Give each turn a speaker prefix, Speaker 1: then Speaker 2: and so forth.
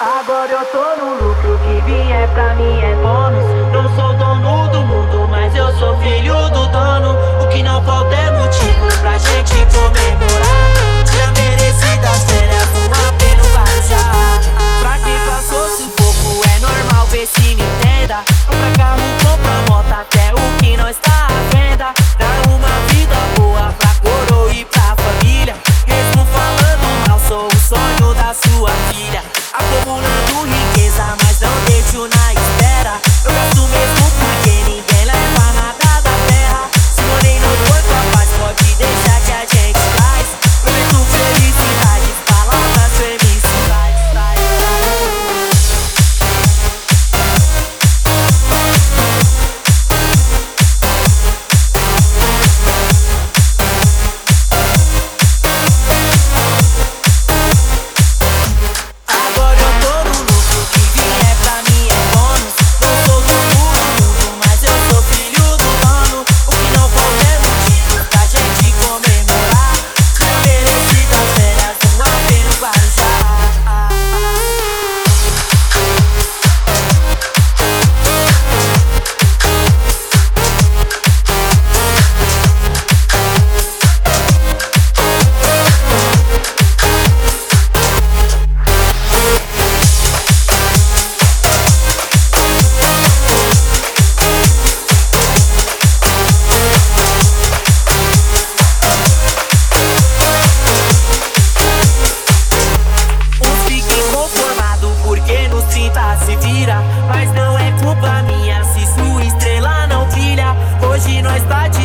Speaker 1: Agora eu tô no lucro, que vier pra mim é bônus. Não sou dono do mundo, mas eu sou filho do dono. O que não falta é motivo pra gente comemorar. Dia merecidas férias, um AP no Guarujá. Pra quem passou sufoco, é normal ver se me entenda. 30 se vira Mas não é culpa minha. Se sua estrela não brilha Hoje nós tá de